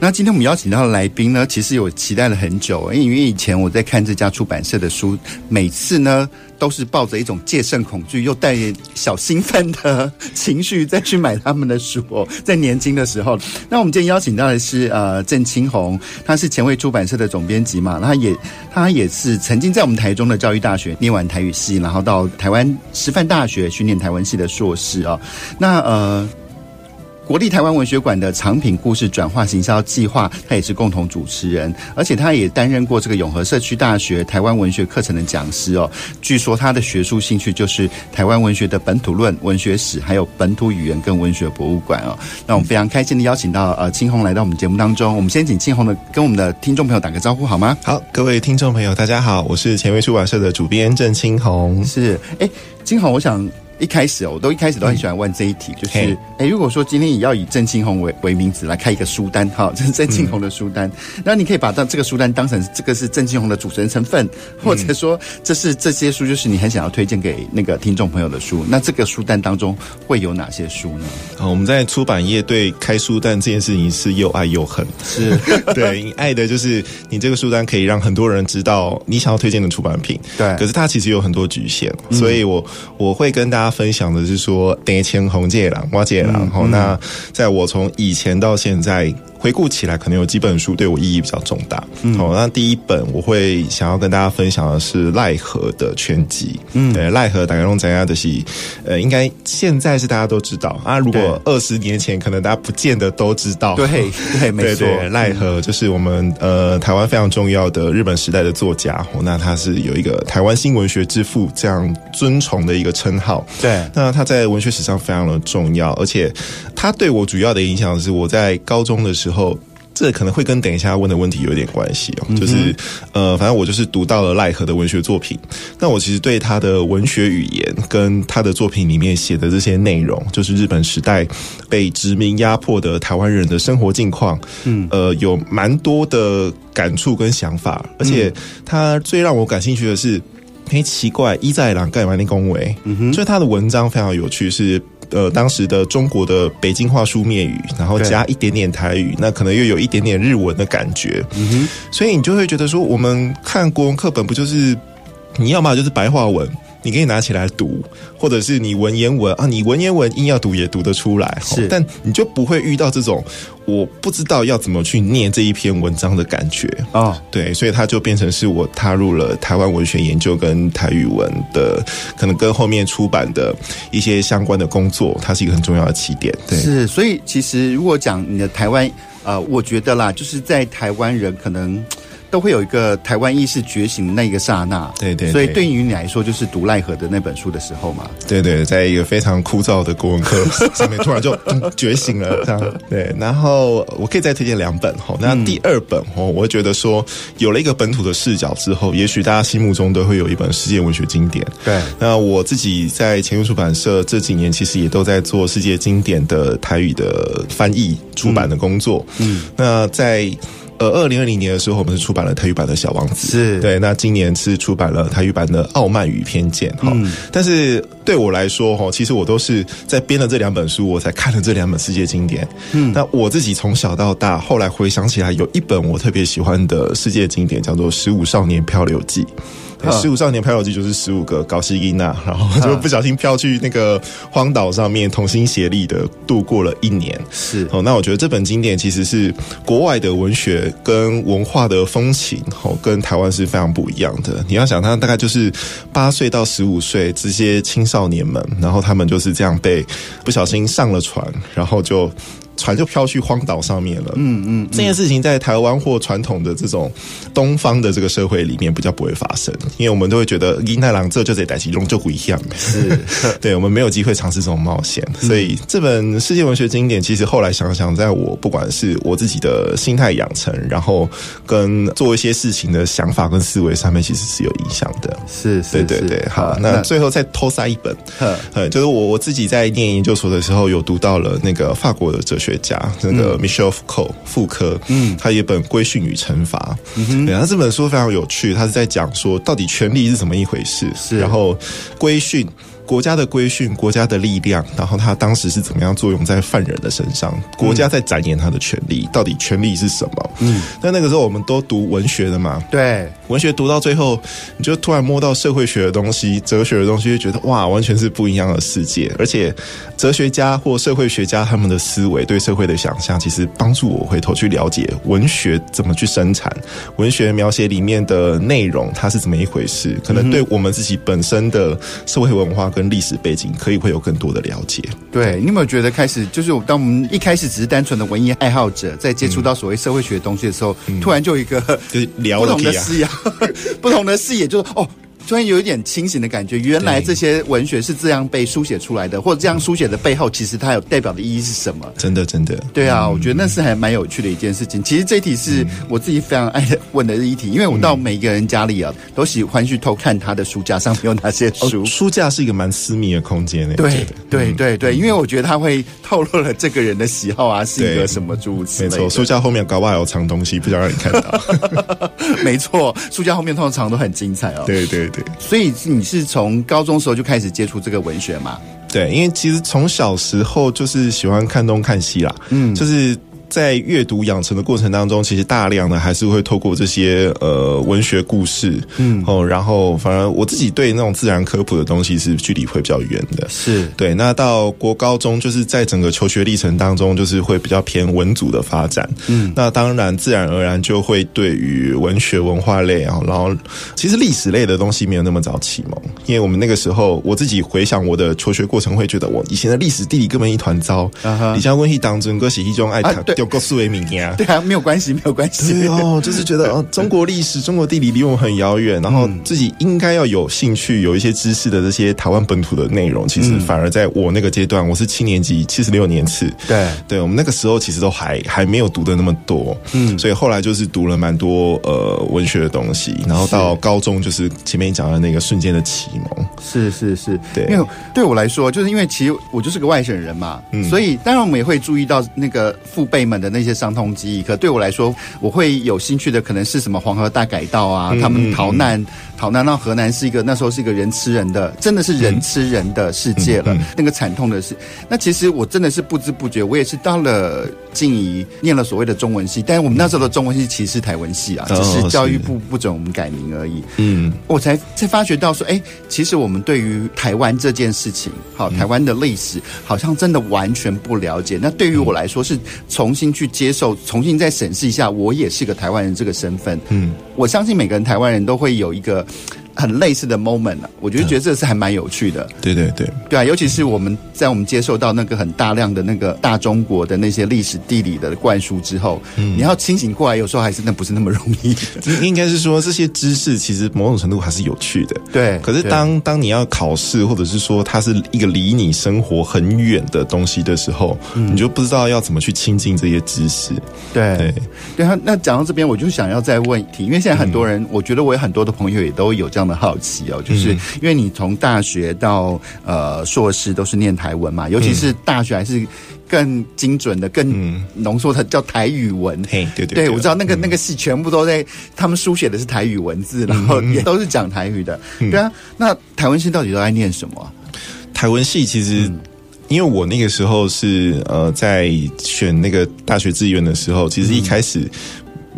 那今天我们邀请到的来宾呢，其实有期待了很久，因为以前我在看这家出版社的书，每次呢都是抱着一种戒慎恐惧又带小兴奋的情绪再去买他们的书哦。在年轻的时候，那我们今天邀请到的是呃郑青红，他是前卫出版社的总编辑嘛，他也他也是曾经在我们台中的教育大学念完台语系，然后到台湾师范大学训练台湾系的硕士哦。那呃。国立台湾文学馆的藏品故事转化行销计划，他也是共同主持人，而且他也担任过这个永和社区大学台湾文学课程的讲师哦。据说他的学术兴趣就是台湾文学的本土论、文学史，还有本土语言跟文学博物馆哦。那我们非常开心的邀请到呃青红来到我们节目当中，我们先请青红的跟我们的听众朋友打个招呼好吗？好，各位听众朋友，大家好，我是前卫出版社的主编郑青红。是，哎，青红，我想。一开始哦，我都一开始都很喜欢问这一题，嗯、就是哎、欸，如果说今天也要以郑清红为为名字来开一个书单，哈，这是郑清红的书单，那、嗯、你可以把当这个书单当成这个是郑清红的主持人成分，或者说这是这些书就是你很想要推荐给那个听众朋友的书，那这个书单当中会有哪些书呢？啊，我们在出版业对开书单这件事情是又爱又恨，是。对你爱的就是你这个书单可以让很多人知道你想要推荐的出版品，对，可是它其实有很多局限，所以我我会跟大家。分享的是说，得前红这个人，我这个人，好，那在我从以前到现在。回顾起来，可能有几本书对我意义比较重大。嗯，好，那第一本我会想要跟大家分享的是赖和的全集。嗯，对，赖和大概用怎样的戏？呃，应该现在是大家都知道啊。如果二十年前，可能大家不见得都知道。对对，没错。赖和就是我们呃台湾非常重要的日本时代的作家。哦那他是有一个台湾新文学之父这样尊崇的一个称号。对，那他在文学史上非常的重要，而且他对我主要的影响是我在高中的时候。之后，这可能会跟等一下问的问题有点关系哦。就是呃，反正我就是读到了赖和的文学作品。那我其实对他的文学语言跟他的作品里面写的这些内容，就是日本时代被殖民压迫的台湾人的生活境况，嗯，呃，有蛮多的感触跟想法。而且他最让我感兴趣的是，很奇怪，伊在郎盖完那恭维，嗯哼，所以他的文章非常有趣，是。呃，当时的中国的北京话书面语，然后加一点点台语，那可能又有一点点日文的感觉。嗯哼，所以你就会觉得说，我们看国文课本不就是你要么就是白话文。你可以拿起来读，或者是你文言文啊，你文言文硬要读也读得出来，是，但你就不会遇到这种我不知道要怎么去念这一篇文章的感觉啊。哦、对，所以它就变成是我踏入了台湾文学研究跟台语文的，可能跟后面出版的一些相关的工作，它是一个很重要的起点。对，是，所以其实如果讲你的台湾，呃，我觉得啦，就是在台湾人可能。都会有一个台湾意识觉醒的那一个刹那，对，对对，所以对于你来说，就是读赖和的那本书的时候嘛，对对，在一个非常枯燥的国文课 上面，突然就觉醒了，这样对。然后我可以再推荐两本哈，那第二本哦，我会觉得说有了一个本土的视角之后，也许大家心目中都会有一本世界文学经典。对，那我自己在前卫出版社这几年，其实也都在做世界经典的台语的翻译出版的工作。嗯，那在。呃，二零二零年的时候，我们是出版了台语版的《小王子》，是对。那今年是出版了台语版的《傲慢与偏见》哈。嗯。但是对我来说哈，其实我都是在编了这两本书，我才看了这两本世界经典。嗯。那我自己从小到大，后来回想起来，有一本我特别喜欢的世界经典，叫做《十五少年漂流记》。十五少年漂流记就是十五个高希音娜，然后就不小心飘去那个荒岛上面，同心协力的度过了一年。是哦，那我觉得这本经典其实是国外的文学跟文化的风情，哦，跟台湾是非常不一样的。你要想，他大概就是八岁到十五岁这些青少年们，然后他们就是这样被不小心上了船，然后就。船就飘去荒岛上面了。嗯嗯，嗯这件事情在台湾或传统的这种东方的这个社会里面比较不会发生，因为我们都会觉得银太郎这就得带起龙就不一样，是 对，我们没有机会尝试这种冒险。所以这本世界文学经典，其实后来想想，在我不管是我自己的心态养成，然后跟做一些事情的想法跟思维上面，其实是有影响的。是是，对对对。好，那最后再偷塞一本，呃，就是我我自己在念研究所的时候，有读到了那个法国的哲学家那个 Michel Foucault 傅科，嗯，他有一本《规训与惩罚》，嗯哼，对，他这本书非常有趣，他是在讲说到底权力是怎么一回事，是，然后规训。国家的规训，国家的力量，然后他当时是怎么样作用在犯人的身上？国家在展演他的权力，到底权利是什么？嗯，那那个时候我们都读文学的嘛，对，文学读到最后，你就突然摸到社会学的东西、哲学的东西，就觉得哇，完全是不一样的世界。而且哲学家或社会学家他们的思维对社会的想象，其实帮助我回头去了解文学怎么去生产，文学描写里面的内容它是怎么一回事，可能对我们自己本身的社会文化。跟历史背景可以会有更多的了解。对，你有没有觉得开始就是当我们一开始只是单纯的文艺爱好者，在接触到所谓社会学的东西的时候，嗯、突然就有一个就是 不同的视野，啊、不同的视野就是哦。突然有一点清醒的感觉，原来这些文学是这样被书写出来的，或者这样书写的背后，其实它有代表的意义是什么？真的，真的，对啊，我觉得那是还蛮有趣的一件事情。其实这一题是我自己非常爱问的一题，因为我到每一个人家里啊，都喜欢去偷看他的书架上面有哪些书。书架是一个蛮私密的空间，对，对，对，对，因为我觉得他会透露了这个人的喜好啊、性格什么诸如此类。没错，书架后面搞不好有藏东西，不想让你看到。没错，书架后面通常都很精彩哦。对，对，对，所以你是从高中时候就开始接触这个文学吗？对，因为其实从小时候就是喜欢看东看西啦，嗯，就是。在阅读养成的过程当中，其实大量的还是会透过这些呃文学故事，嗯。哦，然后反而我自己对那种自然科普的东西是距离会比较远的，是。对。那到国高中，就是在整个求学历程当中，就是会比较偏文组的发展，嗯，那当然自然而然就会对于文学文化类啊，然后其实历史类的东西没有那么早启蒙，因为我们那个时候我自己回想我的求学过程，会觉得我以前的历史地理根本一团糟，啊李江温系当中，歌写一中爱谈。有个思维敏感，对啊，没有关系，没有关系。对哦，就是觉得哦，中国历史、中国地理离我们很遥远，然后自己应该要有兴趣、有一些知识的这些台湾本土的内容，其实反而在我那个阶段，我是七年级，七十六年次，对，对我们那个时候其实都还还没有读的那么多，嗯，所以后来就是读了蛮多呃文学的东西，然后到高中就是前面讲的那个瞬间的启蒙，是是是，对，因为对我来说，就是因为其实我就是个外省人嘛，嗯，所以当然我们也会注意到那个父辈们的那些。些伤痛记忆，可对我来说，我会有兴趣的可能是什么黄河大改道啊，他们逃难。逃难到河南是一个那时候是一个人吃人的，真的是人吃人的世界了。嗯嗯嗯、那个惨痛的事，那其实我真的是不知不觉，我也是到了静怡念了所谓的中文系，但是我们那时候的中文系其实是台文系啊，只是教育部不准我们改名而已。嗯，我才才发觉到说，哎，其实我们对于台湾这件事情，好，台湾的历史好像真的完全不了解。那对于我来说，是重新去接受，重新再审视一下，我也是个台湾人这个身份。嗯，我相信每个人台湾人都会有一个。很类似的 moment 啊，我觉得觉得这是还蛮有趣的。嗯、对对对，对啊，尤其是我们在我们接受到那个很大量的那个大中国的那些历史地理的灌输之后，嗯，你要清醒过来，有时候还是那不是那么容易。应该是说这些知识其实某种程度还是有趣的。对，可是当当你要考试，或者是说它是一个离你生活很远的东西的时候，嗯、你就不知道要怎么去亲近这些知识。对对对，那那讲到这边，我就想要再问一题，因为现在很多人，嗯、我觉得我有很多的朋友也都有这样的。好奇哦，就是因为你从大学到呃硕士都是念台文嘛，尤其是大学还是更精准的、更浓缩的叫台语文。嘿，对对对，我知道那个那个系全部都在，他们书写的是台语文字，然后也都是讲台语的。对啊，那台文系到底都在念什么？台文系其实，因为我那个时候是呃在选那个大学志愿的时候，其实一开始。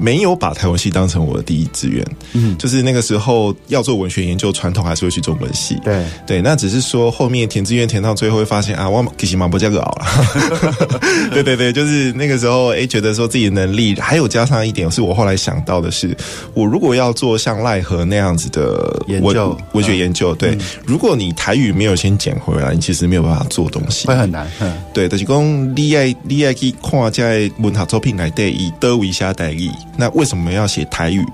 没有把台文系当成我的第一志愿。嗯，就是那个时候要做文学研究，传统还是会去中文系。对对，那只是说后面填志愿填到最后会发现啊，我其实蛮不加个熬了。对对对，就是那个时候，哎，觉得说自己的能力，还有加上一点是我后来想到的是，我如果要做像赖和那样子的研究文学研究，对，如果你台语没有先捡回来，你其实没有办法做东西，会很难。对，就是讲你爱你爱去看在文学作品来对以德为下代意，那为什么要写台语？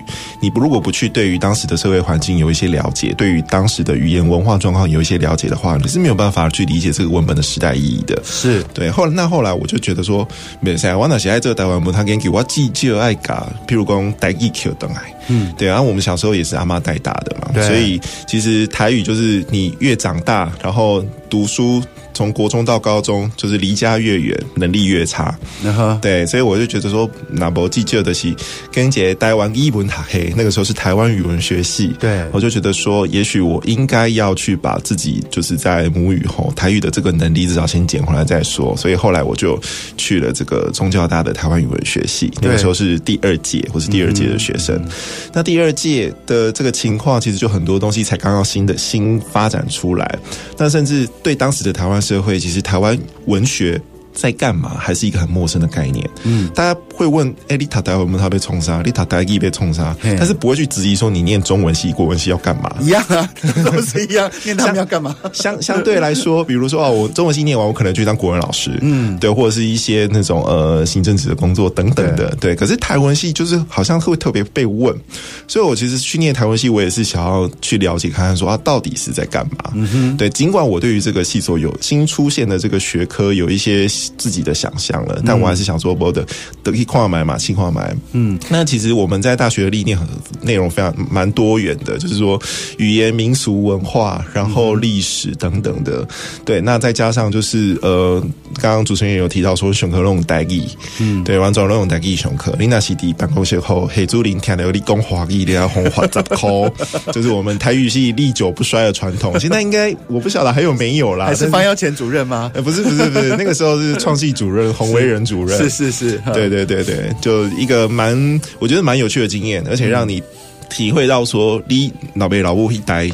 你不如果不去对于当时的社会环境有一些了解，对于当时的语言文化状况有一些了解的话，你是没有办法去理解这个文本的时代意义的。是对。后来那后来我就觉得说，没事，我那写在这个台湾文，他给给我记就爱嘎，譬如讲台语 Q 等来，嗯，对。然后我们小时候也是阿妈带大的嘛，对所以其实台语就是你越长大，然后读书。从国中到高中，就是离家越远，能力越差。Uh huh. 对，所以我就觉得说，那不记旧的是跟姐待完一文塔黑，那个时候是台湾语文学系。对，我就觉得说，也许我应该要去把自己就是在母语吼台语的这个能力至少先捡回来再说。所以后来我就去了这个中教大的台湾语文学系，那个时候是第二届或是第二届的学生。嗯、那第二届的这个情况，其实就很多东西才刚刚新的新发展出来，但甚至对当时的台湾。社会其实台湾文学在干嘛，还是一个很陌生的概念。嗯，大家会问：哎，丽塔台文不他被冲杀？丽塔台语被冲杀？但是不会去质疑说你念中文系、国文系要干嘛？一样啊，都是一样。念他们要干嘛？相相对来说，比如说哦，我中文系念完，我可能去当国文老师。嗯，对，或者是一些那种呃行政职的工作等等的。对，可是台文系就是好像会特别被问，所以我其实去念台文系，我也是想要去了解看看说啊，到底是在干嘛？嗯哼，对，尽管我对于这个系所有新出现的这个学科有一些。自己的想象了，但我还是想说，我的德意跨买嘛，清跨买，嗯，那其实我们在大学的历练很内容非常蛮多元的，就是说语言、民俗、文化，然后历史等等的，对，那再加上就是呃，刚刚主持人也有提到说，选课那种代议，嗯，对，完全那种代议选课，林纳西迪办公室后，黑竹林听的有理工华语的要红花杂口，就是我们台语系历久不衰的传统，现在应该我不晓得还有没有啦，还是方耀前主任吗？呃，不是不是不是，那个时候是。创系主任洪维仁主任是是是，对对对对，就一个蛮我觉得蛮有趣的经验，而且让你体会到说，你老辈老母一代，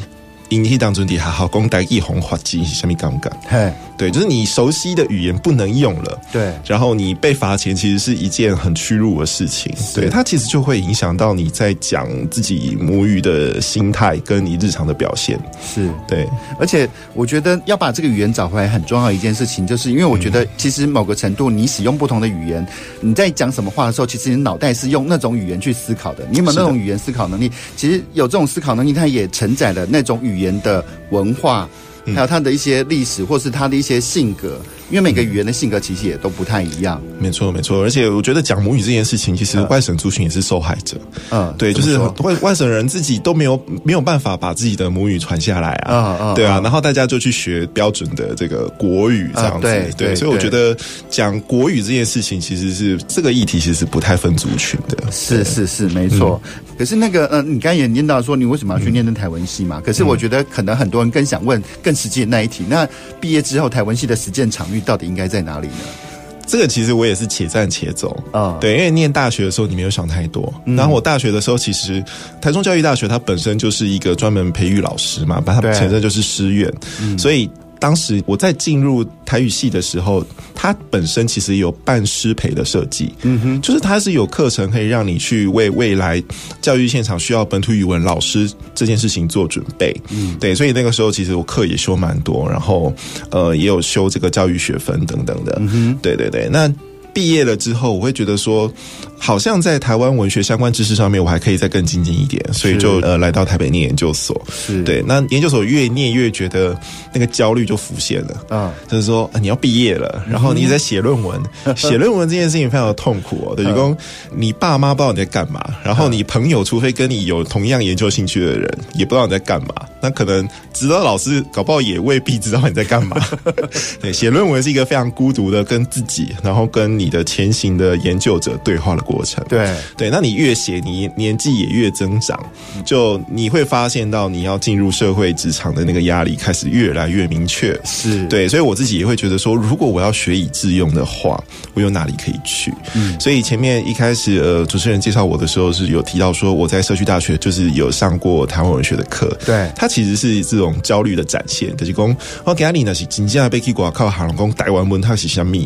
引起当中的还好讲带一红花机是什么感觉？嘿。对，就是你熟悉的语言不能用了，对，然后你被罚钱，其实是一件很屈辱的事情。对，它其实就会影响到你在讲自己母语的心态，跟你日常的表现。是对，而且我觉得要把这个语言找回来很重要一件事情，就是因为我觉得其实某个程度，你使用不同的语言，你在讲什么话的时候，其实你脑袋是用那种语言去思考的。你有没有那种语言思考能力？其实有这种思考能力，它也承载了那种语言的文化。还有他的一些历史，或是他的一些性格。因为每个语言的性格其实也都不太一样，没错没错，而且我觉得讲母语这件事情，其实外省族群也是受害者。嗯，对，就是外外省人自己都没有没有办法把自己的母语传下来啊，嗯嗯，对啊，然后大家就去学标准的这个国语这样子，对对，所以我觉得讲国语这件事情，其实是这个议题其实是不太分族群的，是是是，没错。可是那个呃，你刚才也念到说你为什么要去念那台文系嘛？可是我觉得可能很多人更想问更实际的那一题，那毕业之后台文系的实践场域。到底应该在哪里呢？这个其实我也是且战且走啊。对，因为念大学的时候你没有想太多。然后我大学的时候，其实台中教育大学它本身就是一个专门培育老师嘛，把它前身就是师院，所以。当时我在进入台语系的时候，它本身其实有半师培的设计，嗯哼，就是它是有课程可以让你去为未来教育现场需要本土语文老师这件事情做准备，嗯，对，所以那个时候其实我课也修蛮多，然后呃也有修这个教育学分等等的，嗯哼，对对对，那。毕业了之后，我会觉得说，好像在台湾文学相关知识上面，我还可以再更精进一点，所以就呃来到台北念研究所。是对，那研究所越念越觉得那个焦虑就浮现了啊，就是说你要毕业了，然后你在写论文，写论文这件事情非常的痛苦哦。等于说你爸妈不知道你在干嘛，然后你朋友除非跟你有同样研究兴趣的人，也不知道你在干嘛。那可能指导老师搞不好也未必知道你在干嘛。对，写论文是一个非常孤独的跟自己，然后跟你的前行的研究者对话的过过程。对对，那你越写，你年纪也越增长，就你会发现到你要进入社会职场的那个压力开始越来越明确。是对，所以我自己也会觉得说，如果我要学以致用的话，我有哪里可以去？嗯，所以前面一开始呃，主持人介绍我的时候是有提到说我在社区大学就是有上过台湾文学的课。对，它其实是这种焦虑的展现，就是讲我给你呢是紧接着被去挂靠海龙宫台湾文它是什么？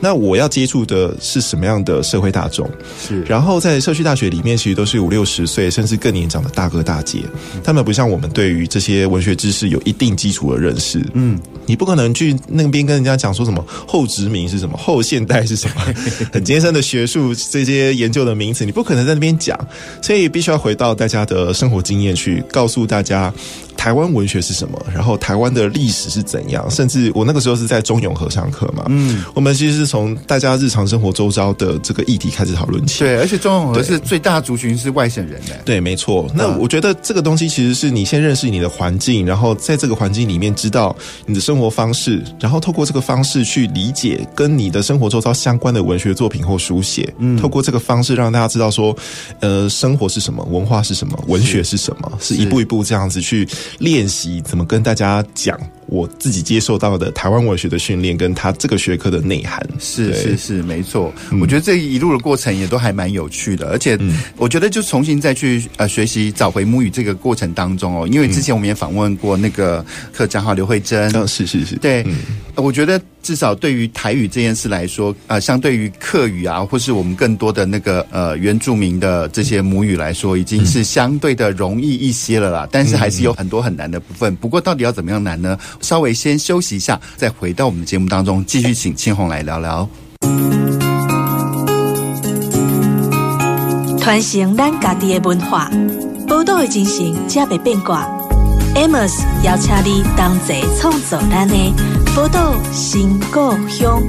那我要接触的是什么样的社会大众？是，然后在社区大学里面，其实都是五六十岁甚至更年长的大哥大姐，他们不像我们对于这些文学知识有一定基础的认识。嗯，你不可能去那边跟人家讲说什么后殖民是什么，后现代是什么，很艰深的学术这些研究的名词，你不可能在那边讲，所以必须要回到大家的生活经验去告诉大家。台湾文学是什么？然后台湾的历史是怎样？甚至我那个时候是在中永和上课嘛，嗯，我们其实是从大家日常生活周遭的这个议题开始讨论起。对，而且中永和是最大族群是外省人的。对，没错。那我觉得这个东西其实是你先认识你的环境，然后在这个环境里面知道你的生活方式，然后透过这个方式去理解跟你的生活周遭相关的文学作品或书写。嗯，透过这个方式让大家知道说，呃，生活是什么，文化是什么，文学是什么，是，是一步一步这样子去。练习怎么跟大家讲我自己接受到的台湾文学的训练，跟他这个学科的内涵。是是是，没错。我觉得这一路的过程也都还蛮有趣的，而且我觉得就重新再去呃学习找回母语这个过程当中哦，因为之前我们也访问过那个客家话刘慧珍。嗯，是是是，对，我觉得。至少对于台语这件事来说，呃，相对于客语啊，或是我们更多的那个呃原住民的这些母语来说，已经是相对的容易一些了啦。但是还是有很多很难的部分。不过到底要怎么样难呢？稍微先休息一下，再回到我们的节目当中，继续请青红来聊聊。传承咱家己的文化，报道的精神，才袂变卦。Amos 邀请你同齐创作咱的宝岛新故乡。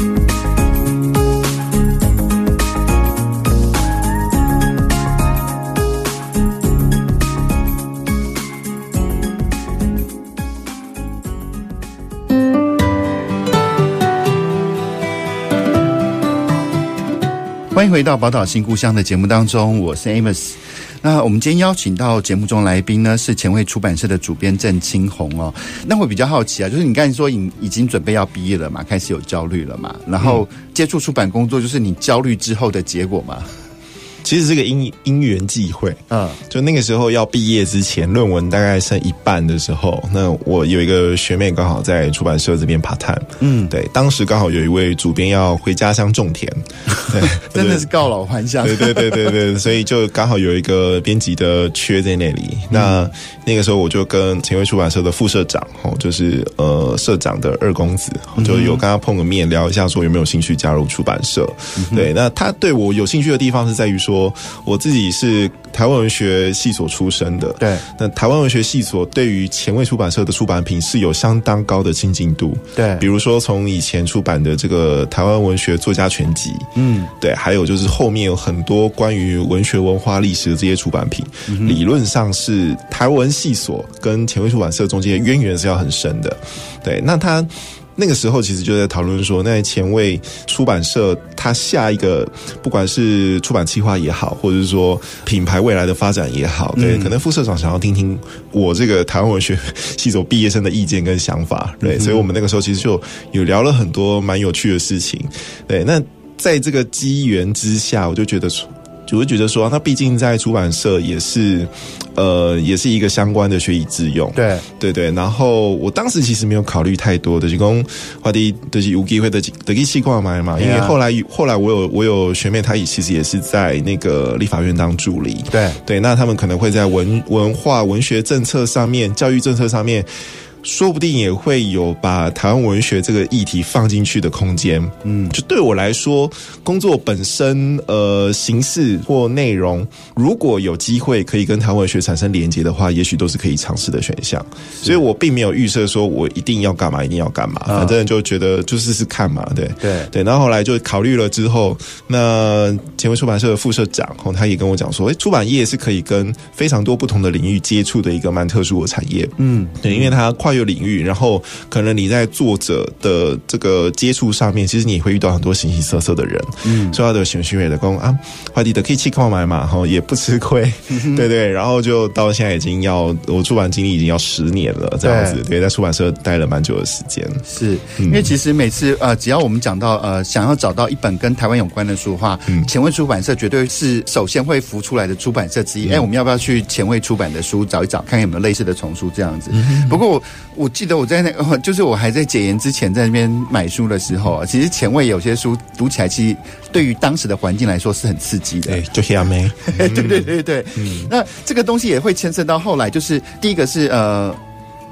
欢迎回到《宝岛新故乡》的节目当中，我是 Amos。那我们今天邀请到节目中来宾呢，是前卫出版社的主编郑青红哦。那我比较好奇啊，就是你刚才说你已经准备要毕业了嘛，开始有焦虑了嘛，然后接触出版工作，就是你焦虑之后的结果嘛？其实这个因因缘际会，嗯，就那个时候要毕业之前，论文大概剩一半的时候，那我有一个学妹刚好在出版社这边 part time，嗯，对，当时刚好有一位主编要回家乡种田，对，真的是告老还乡，对对对对对，所以就刚好有一个编辑的缺在那里，嗯、那那个时候我就跟前卫出版社的副社长，哦，就是呃社长的二公子，就有跟他碰个面聊一下，说有没有兴趣加入出版社，嗯、对，那他对我有兴趣的地方是在于说。说我自己是台湾文学系所出身的，对。那台湾文学系所对于前卫出版社的出版品是有相当高的亲近度，对。比如说从以前出版的这个台湾文学作家全集，嗯，对。还有就是后面有很多关于文学文化历史的这些出版品，嗯、理论上是台湾系所跟前卫出版社中间的渊源是要很深的，对。那他。那个时候其实就在讨论说，那前卫出版社它下一个不管是出版计划也好，或者是说品牌未来的发展也好，对，可能副社长想要听听我这个台湾文学系所毕业生的意见跟想法，对，所以我们那个时候其实就有聊了很多蛮有趣的事情，对，那在这个机缘之下，我就觉得说。就会觉得说，他毕竟在出版社也是，呃，也是一个相关的学以致用。对对对。然后我当时其实没有考虑太多的，就讲话的就是有机会的的一期过来嘛。因为后来后来我有我有学妹，她也其实也是在那个立法院当助理。对对，那他们可能会在文文化文学政策上面、教育政策上面。说不定也会有把台湾文学这个议题放进去的空间。嗯，就对我来说，工作本身呃形式或内容，如果有机会可以跟台湾文学产生连接的话，也许都是可以尝试的选项。所以我并没有预设说我一定要干嘛，一定要干嘛，反正就觉得就试试看嘛。对对对。然后后来就考虑了之后，那前卫出版社的副社长，哦，他也跟我讲说，诶，出版业是可以跟非常多不同的领域接触的一个蛮特殊的产业。嗯，对，因为他跨。有领域，然后可能你在作者的这个接触上面，其实你会遇到很多形形色色的人，嗯，所以他的选选美的工啊，快递的可以去购买嘛，哈，也不吃亏，嗯、对对，然后就到现在已经要我出版经历已经要十年了，这样子，对，在出版社待了蛮久的时间，是因为其实每次呃，只要我们讲到呃，想要找到一本跟台湾有关的书的话，嗯，前卫出版社绝对是首先会浮出来的出版社之一。哎、嗯，我们要不要去前卫出版的书找一找，看看有没有类似的丛书这样子？嗯、不过我我记得我在那个，就是我还在解严之前在那边买书的时候，其实前卫有些书读起来，其实对于当时的环境来说是很刺激的。对，就黑阿妹。对对对对。嗯。那这个东西也会牵涉到后来，就是第一个是呃，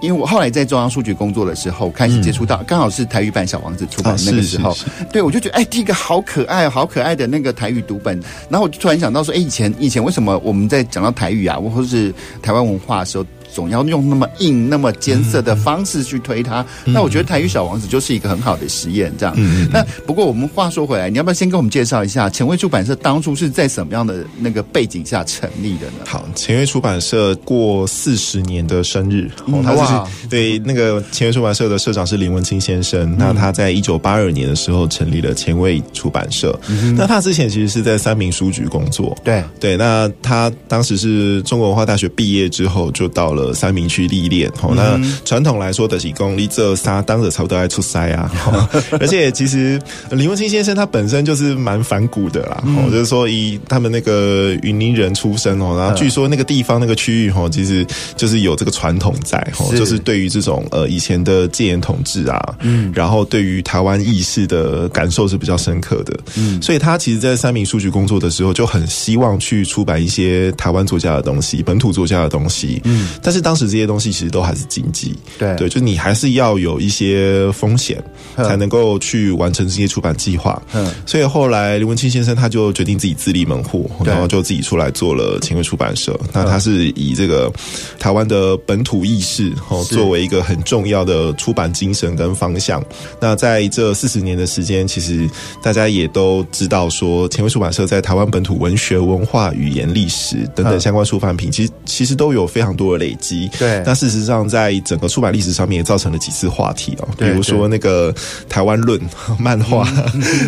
因为我后来在中央书局工作的时候，开始接触到，刚、嗯、好是台语版《小王子》出版的那个时候，啊、是是是对我就觉得，哎，第一个好可爱，好可爱的那个台语读本，然后我就突然想到说，哎，以前以前为什么我们在讲到台语啊，或者是台湾文化的时候，总要用那么硬、那么艰涩的方式去推它。嗯、那我觉得《台语小王子》就是一个很好的实验，这样。嗯、那不过我们话说回来，你要不要先跟我们介绍一下前卫出版社当初是在什么样的那个背景下成立的呢？好，前卫出版社过四十年的生日，哦，他是对那个前卫出版社的社长是林文清先生。嗯、那他在一九八二年的时候成立了前卫出版社。嗯、那他之前其实是在三明书局工作。对对，那他当时是中国文化大学毕业之后就到了。三明区历练，哦，那传统来说的是功力这仨当着差不多爱出塞啊，而且其实林文清先生他本身就是蛮反骨的啦，哦，就是说以他们那个云林人出身哦，然后据说那个地方那个区域哦，其实就是有这个传统在，哦，就是对于这种呃以前的戒严统治啊，嗯，然后对于台湾意识的感受是比较深刻的，嗯，所以他其实，在三明书局工作的时候，就很希望去出版一些台湾作家的东西，本土作家的东西，嗯，但是当时这些东西其实都还是经济，对对，就你还是要有一些风险，才能够去完成这些出版计划。嗯，所以后来林文清先生他就决定自己自立门户，然后就自己出来做了前卫出版社。那他是以这个台湾的本土意识哦作为一个很重要的出版精神跟方向。那在这四十年的时间，其实大家也都知道说，前卫出版社在台湾本土文学、文化、语言、历史等等相关出版品，其实其实都有非常多的累积。对，那事实上，在整个出版历史上面也造成了几次话题哦，比如说那个《台湾论 》漫画，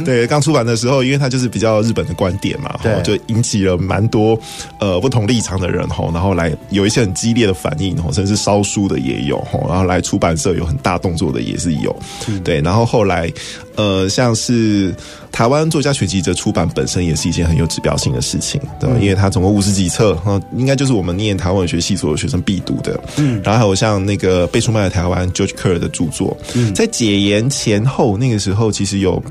对，刚出版的时候，因为它就是比较日本的观点嘛，对，就引起了蛮多呃不同立场的人吼，然后来有一些很激烈的反应吼，甚至烧书的也有吼，然后来出版社有很大动作的也是有，对，然后后来呃像是。台湾作家学习者出版本身也是一件很有指标性的事情，对吧？因为它总共五十几册，应该就是我们念台湾文学系所有学生必读的。嗯，然后还有像那个被出卖的台湾 George Kerr 的著作，在解严前后那个时候，其实有。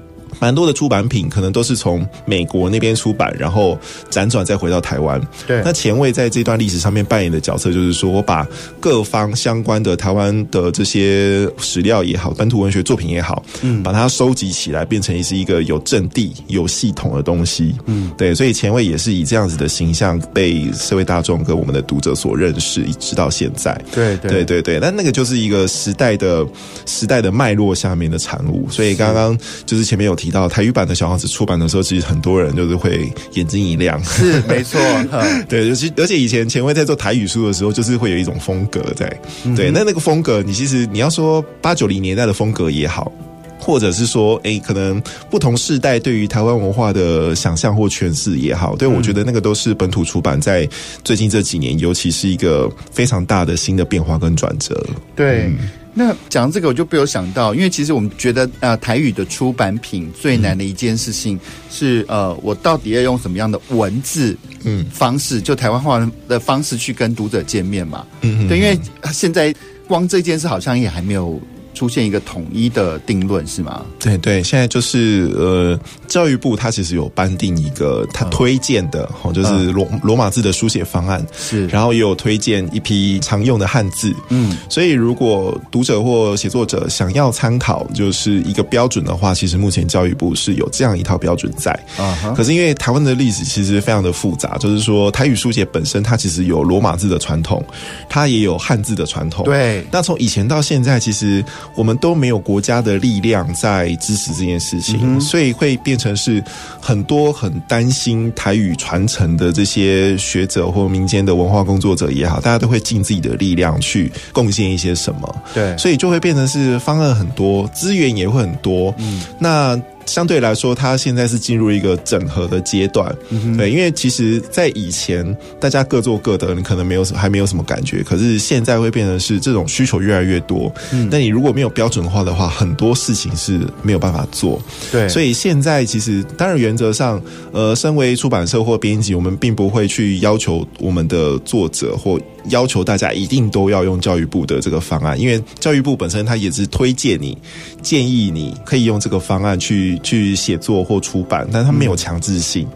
蛮多的出版品可能都是从美国那边出版，然后辗转再回到台湾。对，那前卫在这段历史上面扮演的角色，就是说我把各方相关的台湾的这些史料也好，本土文学作品也好，嗯，把它收集起来，变成是一个有阵地、有系统的东西。嗯，对，所以前卫也是以这样子的形象被社会大众跟我们的读者所认识，一直到现在。对对对对对，但那个就是一个时代的时代的脉络下面的产物。所以刚刚就是前面有提。提到台语版的小王子出版的时候，其实很多人就是会眼睛一亮，是没错，对，尤其而且以前前卫在做台语书的时候，就是会有一种风格在，嗯、对，那那个风格，你其实你要说八九零年代的风格也好，或者是说，哎，可能不同世代对于台湾文化的想象或诠释也好，对，我觉得那个都是本土出版在最近这几年，尤其是一个非常大的新的变化跟转折，对。嗯那讲这个，我就不有想到，因为其实我们觉得，呃，台语的出版品最难的一件事情是，呃，我到底要用什么样的文字，嗯，方式，就台湾话的方式去跟读者见面嘛，嗯，对，因为现在光这件事好像也还没有。出现一个统一的定论是吗？对对，现在就是呃，教育部它其实有颁定一个他推荐的，哦，就是罗罗马字的书写方案。是，然后也有推荐一批常用的汉字，嗯，所以如果读者或写作者想要参考就是一个标准的话，其实目前教育部是有这样一套标准在。啊。可是因为台湾的历史其实非常的复杂，就是说台语书写本身它其实有罗马字的传统，它也有汉字的传统，对。那从以前到现在，其实我们都没有国家的力量在支持这件事情，嗯、所以会变成是很多很担心台语传承的这些学者或民间的文化工作者也好，大家都会尽自己的力量去贡献一些什么。对，所以就会变成是方案很多，资源也会很多。嗯，那。相对来说，它现在是进入一个整合的阶段，嗯，对，因为其实，在以前大家各做各的，你可能没有什么，还没有什么感觉。可是现在会变成是这种需求越来越多，嗯，那你如果没有标准化的话，很多事情是没有办法做。对，所以现在其实，当然原则上，呃，身为出版社或编辑，我们并不会去要求我们的作者或。要求大家一定都要用教育部的这个方案，因为教育部本身它也是推荐你、建议你可以用这个方案去去写作或出版，但它没有强制性。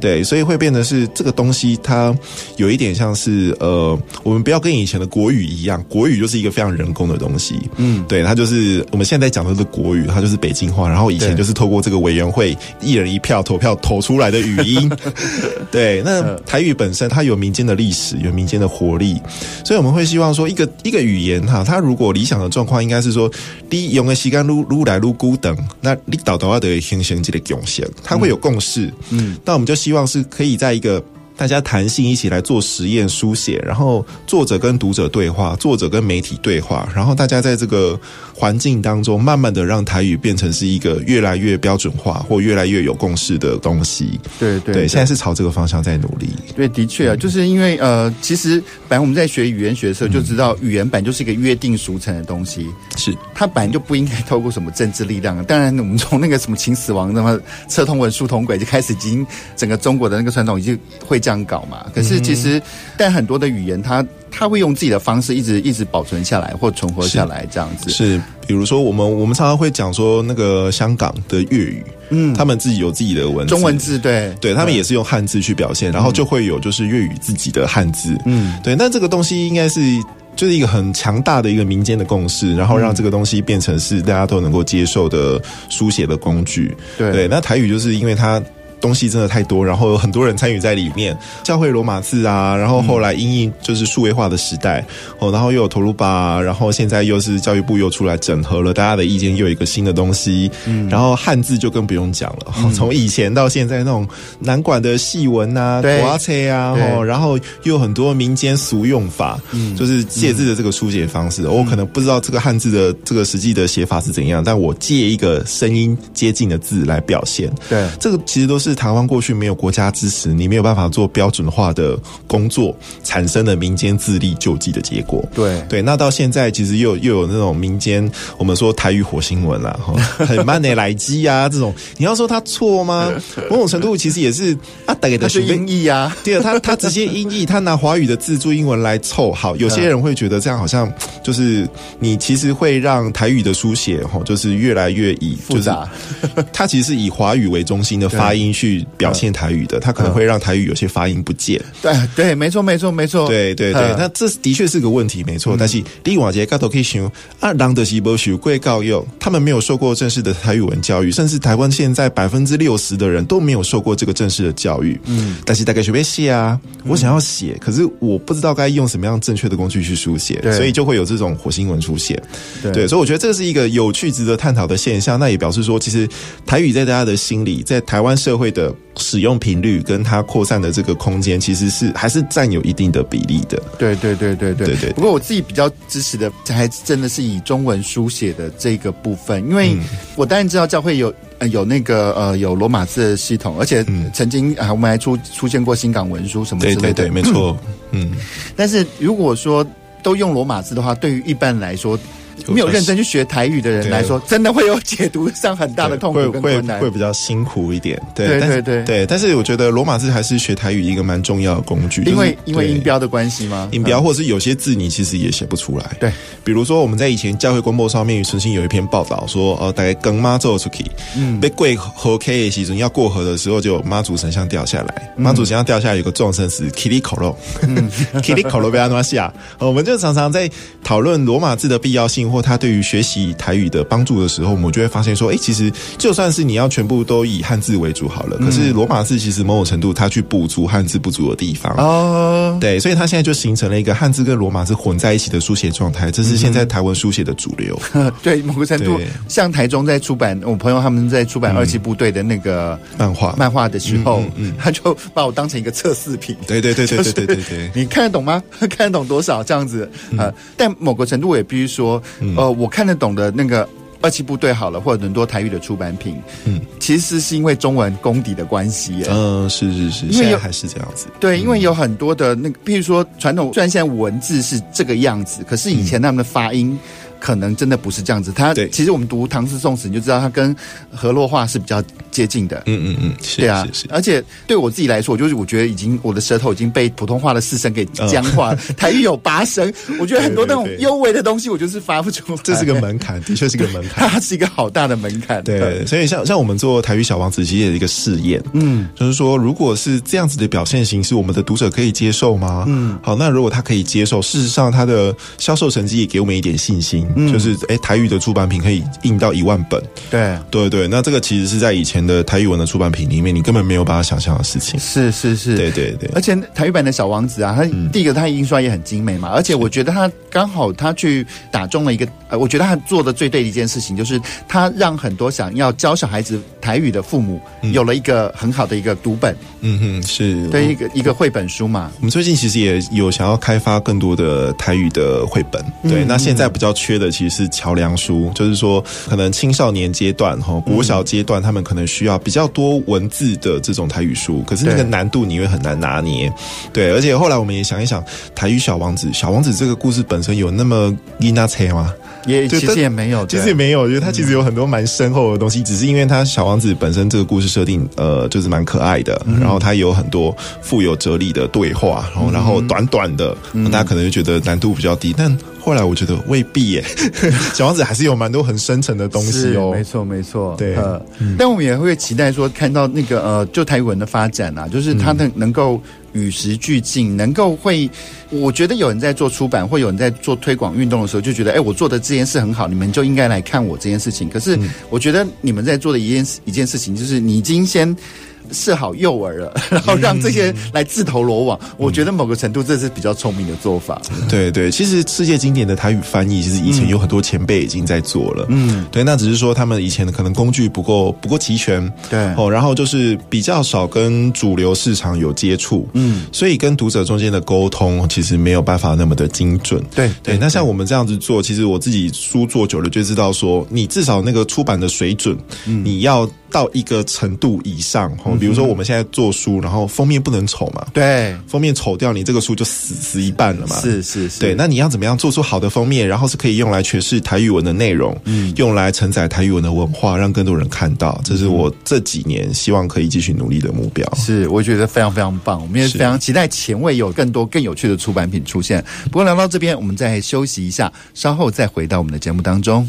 对，所以会变得是这个东西，它有一点像是呃，我们不要跟以前的国语一样，国语就是一个非常人工的东西。嗯，对，它就是我们现在讲的是国语，它就是北京话，然后以前就是透过这个委员会一人一票投票投出来的语音。对，那台语本身它有民间的历史，有民间的活力。所以我们会希望说，一个一个语言哈，它如果理想的状况应该是说，你用的时间撸撸来撸孤等，那你导导要得形成这个共识，它会有共识。嗯，那我们就希望是可以在一个。大家弹性一起来做实验书写，然后作者跟读者对话，作者跟媒体对话，然后大家在这个环境当中，慢慢的让台语变成是一个越来越标准化或越来越有共识的东西。对对，现在是朝这个方向在努力。对，的确啊，就是因为呃，其实本来我们在学语言学的时候就知道，语言本就是一个约定俗成的东西，是它本来就不应该透过什么政治力量。当然，我们从那个什么秦始皇那么车同文，书同轨就开始，已经整个中国的那个传统已经会。这样搞嘛？可是其实，但很多的语言它，它它会用自己的方式一直一直保存下来或存活下来，这样子是。是，比如说我们我们常常会讲说，那个香港的粤语，嗯，他们自己有自己的文字中文字，对对，他们也是用汉字去表现，然后就会有就是粤语自己的汉字，嗯，对。那这个东西应该是就是一个很强大的一个民间的共识，然后让这个东西变成是大家都能够接受的书写的工具。对对，那台语就是因为它。东西真的太多，然后有很多人参与在里面。教会罗马字啊，然后后来因应就是数位化的时代哦，然后又有头路吧，然后现在又是教育部又出来整合了大家的意见，又有一个新的东西。嗯，然后汉字就更不用讲了，哦、从以前到现在那种难管的戏文啊、国啊车啊，哦，然后又有很多民间俗用法，嗯，就是借字的这个书写方式。我可能不知道这个汉字的这个实际的写法是怎样，但我借一个声音接近的字来表现。对，这个其实都是。台湾过去没有国家支持，你没有办法做标准化的工作，产生的民间自力救济的结果。对对，那到现在其实又又有那种民间，我们说台语火星文啦，很慢的来机啊，这种你要说他错吗？某种程度其实也是啊，大概的是音译啊。对啊，他他直接音译，他拿华语的字注英文来凑好。有些人会觉得这样好像就是你其实会让台语的书写哈，就是越来越以复杂。他其实是以华语为中心的发音去。表现台语的，他可能会让台语有些发音不见。对对，没错没错没错。对对对，那这的确是个问题，没错。但是另外一个角度可以想，啊，人就是没受过教育，他们没有受过正式的台语文教育，甚至台湾现在百分之六十的人都没有受过这个正式的教育。嗯，但是大概学会写啊，我想要写，可是我不知道该用什么样正确的工具去书写，所以就会有这种火星文出现。对，所以我觉得这是一个有趣、值得探讨的现象。那也表示说，其实台语在大家的心里，在台湾社会的使用频率跟它扩散的这个空间，其实是还是占有一定的比例的。对对对对对对对。不过我自己比较支持的，还真的是以中文书写的这个部分，因为我当然知道教会有呃有那个呃有罗马字的系统，而且曾经啊我们还出出现过新港文书什么之类的。对对对，没错。嗯。但是如果说都用罗马字的话，对于一般人来说。没有认真去学台语的人来说，真的会有解读上很大的痛苦跟困难，会会比较辛苦一点。对对对对，对，但是我觉得罗马字还是学台语一个蛮重要的工具，因为因为音标的关系吗？音标或者是有些字你其实也写不出来。对，比如说我们在以前教会公报上面曾经有一篇报道说，呃，大概跟妈祖出去，嗯，被过河 K 的时候要过河的时候，就妈祖神像掉下来，妈祖神像掉下来有个状声是 Kili Kolo，Kili Kolo 被安怎写？我们就常常在讨论罗马字的必要性。性或他对于学习台语的帮助的时候，我们就会发现说，哎，其实就算是你要全部都以汉字为主好了，可是罗马字其实某种程度它去补足汉字不足的地方哦，对，所以它现在就形成了一个汉字跟罗马字混在一起的书写状态，这是现在台湾书写的主流。对，某个程度，像台中在出版，我朋友他们在出版二七部队的那个漫画漫画的时候，他就把我当成一个测试品。对对对对对对对对，你看得懂吗？看得懂多少这样子？呃，但某个程度我也必须说，呃，我看得懂的那个。二七部队好了，或者很多台语的出版品，嗯，其实是因为中文功底的关系，嗯，是是是，因为还是这样子，对，因为有很多的那个，譬如说传统，虽然现在文字是这个样子，可是以前他们的发音。嗯可能真的不是这样子，他其实我们读唐诗宋词，你就知道他跟河洛话是比较接近的。嗯嗯嗯，对啊，而且对我自己来说，我就是我觉得已经我的舌头已经被普通话的四声给僵化了。台语有八声，我觉得很多那种幽微的东西，我就是发不出来。这是个门槛，的确是个 门槛，它是一个好大的门槛。对，所以像像我们做台语小王子，其实也是一个试验。嗯，就是说，如果是这样子的表现形式，我们的读者可以接受吗？嗯，好，那如果他可以接受，事实上他的销售成绩也给我们一点信心。嗯、就是哎、欸，台语的出版品可以印到一万本，对对对，那这个其实是在以前的台语文的出版品里面，你根本没有办法想象的事情。是是是，对对对。而且台语版的小王子啊，它第一个它印刷也很精美嘛，而且我觉得它刚好它去打中了一个，呃，我觉得他做的最对的一件事情，就是他让很多想要教小孩子台语的父母有了一个很好的一个读本。嗯哼，是对一个一个绘本书嘛。我们最近其实也有想要开发更多的台语的绘本。对，那现在比较缺的其实是。桥梁书，就是说，可能青少年阶段哈，国小阶段，他们可能需要比较多文字的这种台语书，可是那个难度你会很难拿捏。对，而且后来我们也想一想，台语小王子，小王子这个故事本身有那么囡仔车吗？也其实也没有，其实也没有，我觉得它其实有很多蛮深厚的东西，只是因为它小王子本身这个故事设定，呃，就是蛮可爱的，然后它有很多富有哲理的对话，然后然后短短的，大家可能就觉得难度比较低，但。后来我觉得未必耶，小王子还是有蛮多很深层的东西哦。没错没错，对。嗯、但我们也会期待说，看到那个呃，就台语文的发展啊，就是它能能够与时俱进，能够会，我觉得有人在做出版，或有人在做推广运动的时候，就觉得哎，我做的这件事很好，你们就应该来看我这件事情。可是我觉得你们在做的一件一件事情，就是你已经先。设好诱饵了，然后让这些来自投罗网。嗯、我觉得某个程度这是比较聪明的做法。对对，其实世界经典的台语翻译，其实以前有很多前辈已经在做了。嗯，对，那只是说他们以前的可能工具不够不够齐全。对哦，然后就是比较少跟主流市场有接触。嗯，所以跟读者中间的沟通其实没有办法那么的精准。对对，对，那像我们这样子做，其实我自己书做久了就知道说，你至少那个出版的水准，嗯，你要。到一个程度以上，比如说我们现在做书，然后封面不能丑嘛，对，封面丑掉，你这个书就死死一半了嘛。是是是，对，那你要怎么样做出好的封面，然后是可以用来诠释台语文的内容，嗯，用来承载台语文的文化，让更多人看到，这是我这几年希望可以继续努力的目标。是，我觉得非常非常棒，我们也非常期待前卫有更多更有趣的出版品出现。不过聊到这边，我们再休息一下，稍后再回到我们的节目当中。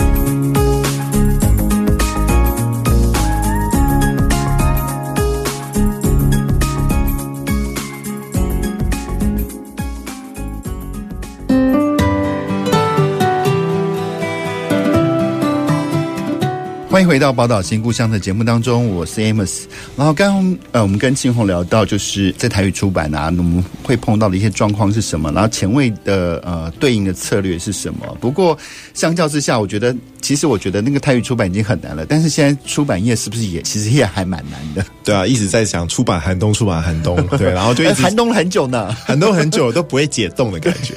回到宝岛新故乡的节目当中，我是 Amos。然后刚呃，我们跟青红聊到，就是在台语出版啊，我们会碰到的一些状况是什么？然后前卫的呃对应的策略是什么？不过相较之下，我觉得其实我觉得那个台语出版已经很难了。但是现在出版业是不是也其实也还蛮难的？对啊，一直在想出版寒冬，出版寒冬，对，然后就一直寒冬很久呢，寒冬很久都不会解冻的感觉。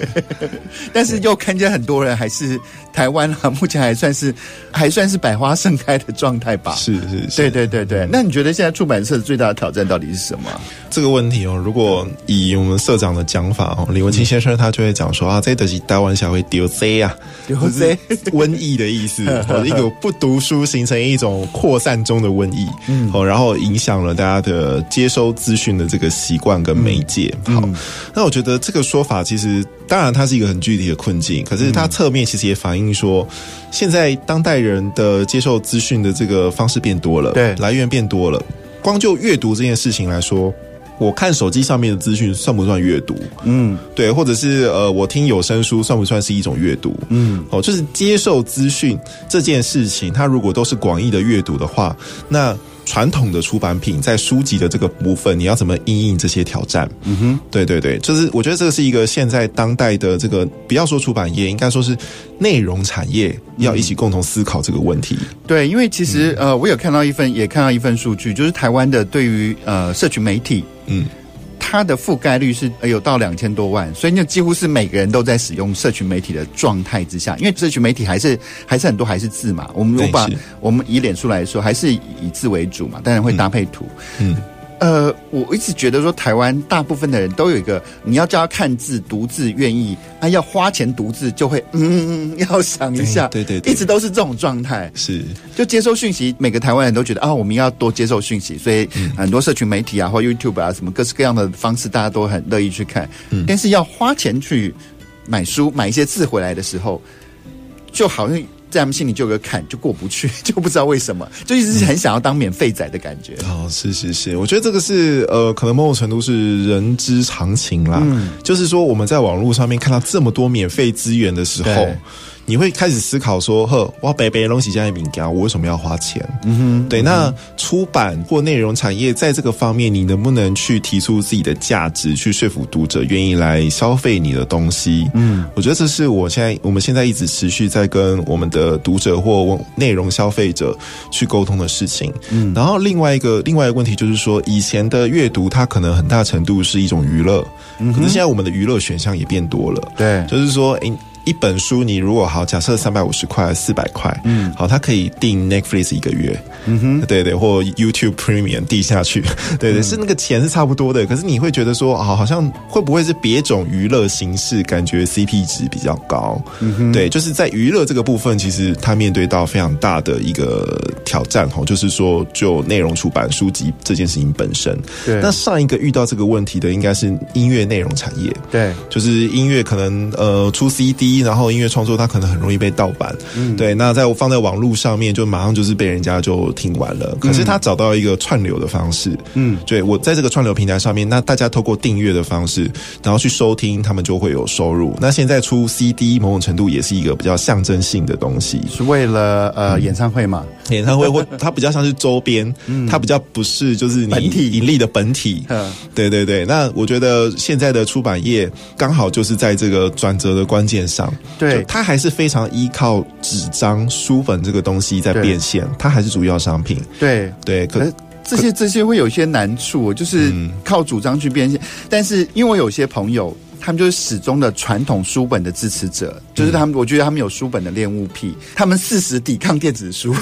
但是又看见很多人还是台湾啊，目前还算是还算是百花盛开的状态吧，是是是，对对对对。那你觉得现在出版社最大的挑战到底是什么？这个问题哦，如果以我们社长的讲法哦，李文清先生他就会讲说啊，这都是台湾社会丢 Z 啊，丢 Z，瘟疫的意思，一个不读书形成一种扩散中的瘟疫，嗯，哦，然后影响响了大家的接收资讯的这个习惯跟媒介。嗯、好，那我觉得这个说法其实当然它是一个很具体的困境，可是它侧面其实也反映说，现在当代人的接受资讯的这个方式变多了，对，来源变多了。光就阅读这件事情来说。我看手机上面的资讯算不算阅读？嗯，对，或者是呃，我听有声书算不算是一种阅读？嗯，哦，就是接受资讯这件事情，它如果都是广义的阅读的话，那。传统的出版品在书籍的这个部分，你要怎么应应这些挑战？嗯哼，对对对，就是我觉得这个是一个现在当代的这个，不要说出版业，应该说是内容产业要一起共同思考这个问题。嗯、对，因为其实呃，我有看到一份，也看到一份数据，就是台湾的对于呃社群媒体，嗯。它的覆盖率是有到两千多万，所以那几乎是每个人都在使用社群媒体的状态之下。因为社群媒体还是还是很多还是字嘛，我们如果把我们以脸书来说，还是以字为主嘛，当然会搭配图。嗯。嗯呃，我一直觉得说，台湾大部分的人都有一个，你要叫他看字、读字，愿意，他要花钱读字，就会嗯，要想一下，对对对，一直都是这种状态。是，就接收讯息，每个台湾人都觉得啊，我们要多接受讯息，所以很多社群媒体啊，或 YouTube 啊，什么各式各样的方式，大家都很乐意去看。嗯，但是要花钱去买书，买一些字回来的时候，就好像。在他们心里就有个坎，就过不去，就不知道为什么，就一直是很想要当免费仔的感觉。哦，是是是，我觉得这个是呃，可能某种程度是人之常情啦。嗯，就是说我们在网络上面看到这么多免费资源的时候。你会开始思考说：“呵，我白白东西这样的饼我为什么要花钱？”嗯哼，对。那出版或内容产业在这个方面，你能不能去提出自己的价值，去说服读者愿意来消费你的东西？嗯，我觉得这是我现在我们现在一直持续在跟我们的读者或内容消费者去沟通的事情。嗯，然后另外一个另外一个问题就是说，以前的阅读它可能很大程度是一种娱乐，嗯，可是现在我们的娱乐选项也变多了。对，就是说，诶。一本书，你如果好，假设三百五十块、四百块，嗯，好，它可以订 Netflix 一个月，嗯哼，对对，或 YouTube Premium 递下去，对对，是那个钱是差不多的。可是你会觉得说，啊，好像会不会是别种娱乐形式，感觉 CP 值比较高？嗯哼，对，就是在娱乐这个部分，其实它面对到非常大的一个挑战，哦，就是说，就内容出版书籍这件事情本身，对。那上一个遇到这个问题的，应该是音乐内容产业，对，就是音乐可能呃出 CD。然后音乐创作它可能很容易被盗版，嗯，对。那在我放在网络上面，就马上就是被人家就听完了。可是他找到一个串流的方式，嗯，对。我在这个串流平台上面，那大家透过订阅的方式，然后去收听，他们就会有收入。那现在出 CD，某种程度也是一个比较象征性的东西，是为了呃演唱会嘛？演唱会或 它比较像是周边，嗯，它比较不是就是你本体盈利的本体。嗯，对对对。那我觉得现在的出版业刚好就是在这个转折的关键上。对，它还是非常依靠纸张、书本这个东西在变现，它还是主要商品。对对，可是这些这些会有一些难处，就是靠主张去变现。但是因为我有些朋友。他们就是始终的传统书本的支持者，就是他们，我觉得他们有书本的恋物癖，他们誓死抵抗电子书。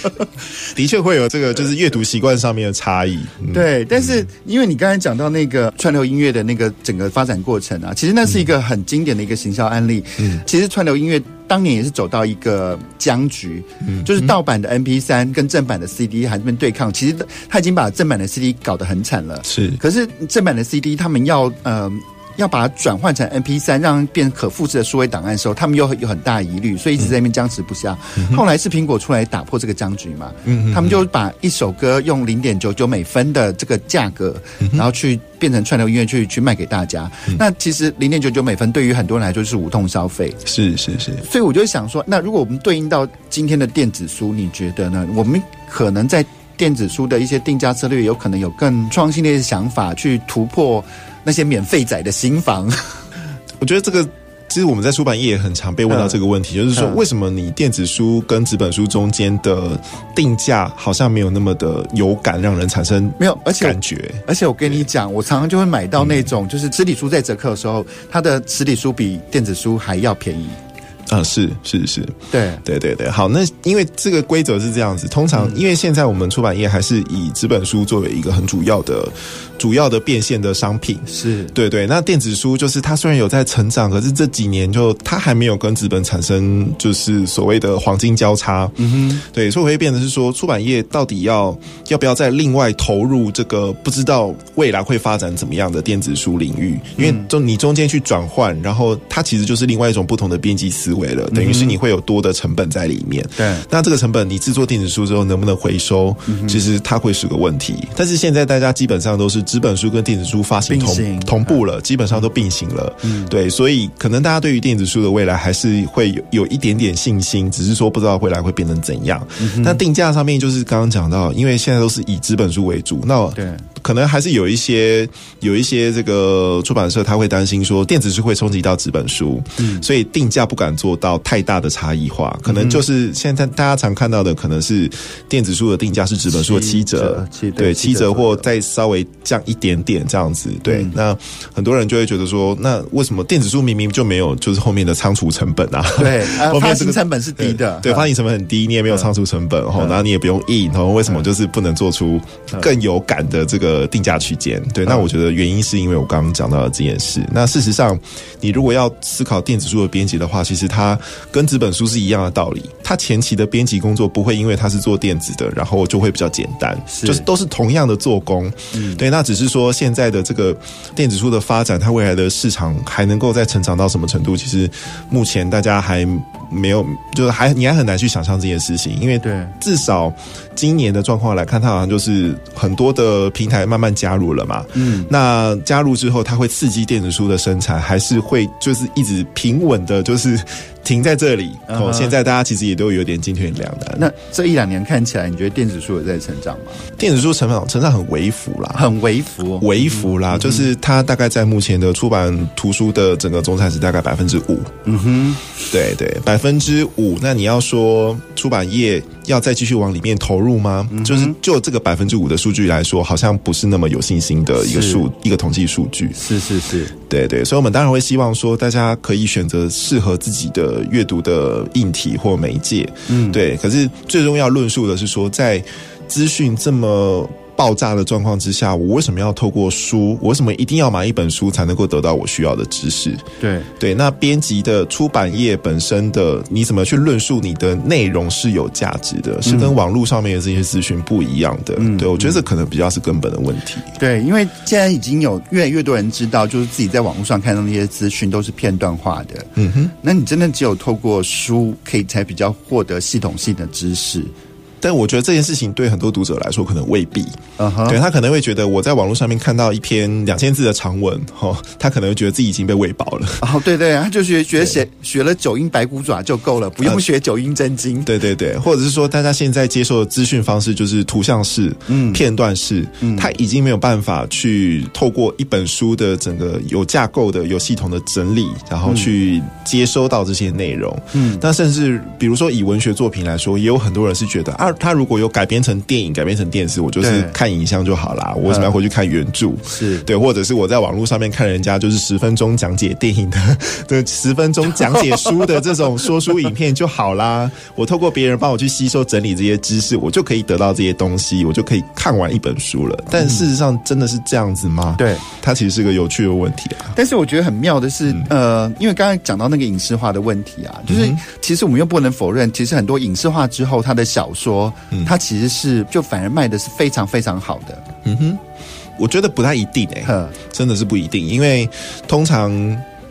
的确会有这个，就是阅读习惯上面的差异。嗯、对，但是因为你刚才讲到那个串流音乐的那个整个发展过程啊，其实那是一个很经典的一个行销案例。嗯，其实串流音乐当年也是走到一个僵局，嗯，就是盗版的 M P 三跟正版的 CD 还在对抗。其实他已经把正版的 CD 搞得很惨了，是。可是正版的 CD 他们要呃。要把它转换成 MP 三让变可复制的数位档案的时候，他们又有很大疑虑，所以一直在那边僵持不下。嗯、后来是苹果出来打破这个僵局嘛，嗯，他们就把一首歌用零点九九美分的这个价格，嗯，然后去变成串流音乐去去卖给大家。嗯、那其实零点九九美分对于很多人来说就是无痛消费，是是是。所以我就想说，那如果我们对应到今天的电子书，你觉得呢？我们可能在电子书的一些定价策略，有可能有更创新的一些想法去突破。那些免费仔的新房，我觉得这个其实我们在出版业也很常被问到这个问题，就是说为什么你电子书跟纸本书中间的定价好像没有那么的有感，让人产生没有而且感觉？而且我跟你讲，我常常就会买到那种就是实体书在折扣的时候，它的实体书比电子书还要便宜。啊，是是是，对对对对，好，那因为这个规则是这样子，通常因为现在我们出版业还是以纸本书作为一个很主要的。主要的变现的商品是对对，那电子书就是它虽然有在成长，可是这几年就它还没有跟纸本产生就是所谓的黄金交叉。嗯哼，对，所以会变成是说，出版业到底要要不要再另外投入这个不知道未来会发展怎么样的电子书领域？因为中你中间去转换，然后它其实就是另外一种不同的编辑思维了，等于是你会有多的成本在里面。对，那这个成本你制作电子书之后能不能回收？其实它会是个问题。但是现在大家基本上都是。纸本书跟电子书发行同同步了，基本上都并行了。嗯，对，所以可能大家对于电子书的未来还是会有有一点点信心，只是说不知道未来会变成怎样。那定价上面就是刚刚讲到，因为现在都是以纸本书为主，那对。可能还是有一些有一些这个出版社他会担心说电子书会冲击到纸本书，嗯，所以定价不敢做到太大的差异化，可能就是现在大家常看到的可能是电子书的定价是纸本书的七折，七折对七折或再稍微降一点点这样子，对，嗯、那很多人就会觉得说，那为什么电子书明明就没有就是后面的仓储成本啊？对，发行成本是低的，对，发行成本很低，你也没有仓储成本，然后你也不用印，然后为什么就是不能做出更有感的这个？呃，定价区间，对，那我觉得原因是因为我刚刚讲到的这件事。那事实上，你如果要思考电子书的编辑的话，其实它跟纸本书是一样的道理。它前期的编辑工作不会因为它是做电子的，然后就会比较简单，是就是都是同样的做工。嗯，对，那只是说现在的这个电子书的发展，它未来的市场还能够再成长到什么程度？其实目前大家还没有，就是还你还很难去想象这件事情，因为对，至少今年的状况来看，它好像就是很多的平台。慢慢加入了嘛，嗯，那加入之后，它会刺激电子书的生产，还是会就是一直平稳的，就是。停在这里哦。现在大家其实也都有点进退两难。那这一两年看起来，你觉得电子书有在成长吗？电子书成长成长很微幅啦，很微幅，微幅啦。就是它大概在目前的出版图书的整个总产值大概百分之五。嗯哼，对对，百分之五。那你要说出版业要再继续往里面投入吗？就是就这个百分之五的数据来说，好像不是那么有信心的一个数一个统计数据。是是是，对对。所以我们当然会希望说，大家可以选择适合自己的。阅读的硬体或媒介，嗯，对。可是最终要论述的是说，在资讯这么爆炸的状况之下，我为什么要透过书？我为什么一定要买一本书才能够得到我需要的知识？对对，那编辑的出版业本身的，你怎么去论述你的内容是有价值的，是跟网络上面的这些资讯不一样的？嗯，对，我觉得这可能比较是根本的问题。对，因为现在已经有越来越多人知道，就是自己在网络上看到那些资讯都是片段化的。嗯哼，那你真的只有透过书，可以才比较获得系统性的知识。但我觉得这件事情对很多读者来说可能未必，嗯哼，对，他可能会觉得我在网络上面看到一篇两千字的长文，哈，他可能会觉得自己已经被喂饱了。哦，对对，他就觉得觉得学学了九阴白骨爪就够了，不用学九阴真经。对对对，或者是说大家现在接受的资讯方式就是图像式、嗯，片段式，嗯，他已经没有办法去透过一本书的整个有架构的、有系统的整理，然后去接收到这些内容。嗯，那甚至比如说以文学作品来说，也有很多人是觉得啊。他如果有改编成电影、改编成电视，我就是看影像就好啦。我为什么要回去看原著？是对，或者是我在网络上面看人家就是十分钟讲解电影的，对，十分钟讲解书的这种说书影片就好啦。我透过别人帮我去吸收整理这些知识，我就可以得到这些东西，我就可以看完一本书了。但事实上真的是这样子吗？对，它其实是个有趣的问题啊。但是我觉得很妙的是，呃，因为刚才讲到那个影视化的问题啊，就是其实我们又不能否认，其实很多影视化之后，它的小说。嗯，它其实是就反而卖的是非常非常好的。嗯哼，我觉得不太一定诶、欸，真的是不一定，因为通常。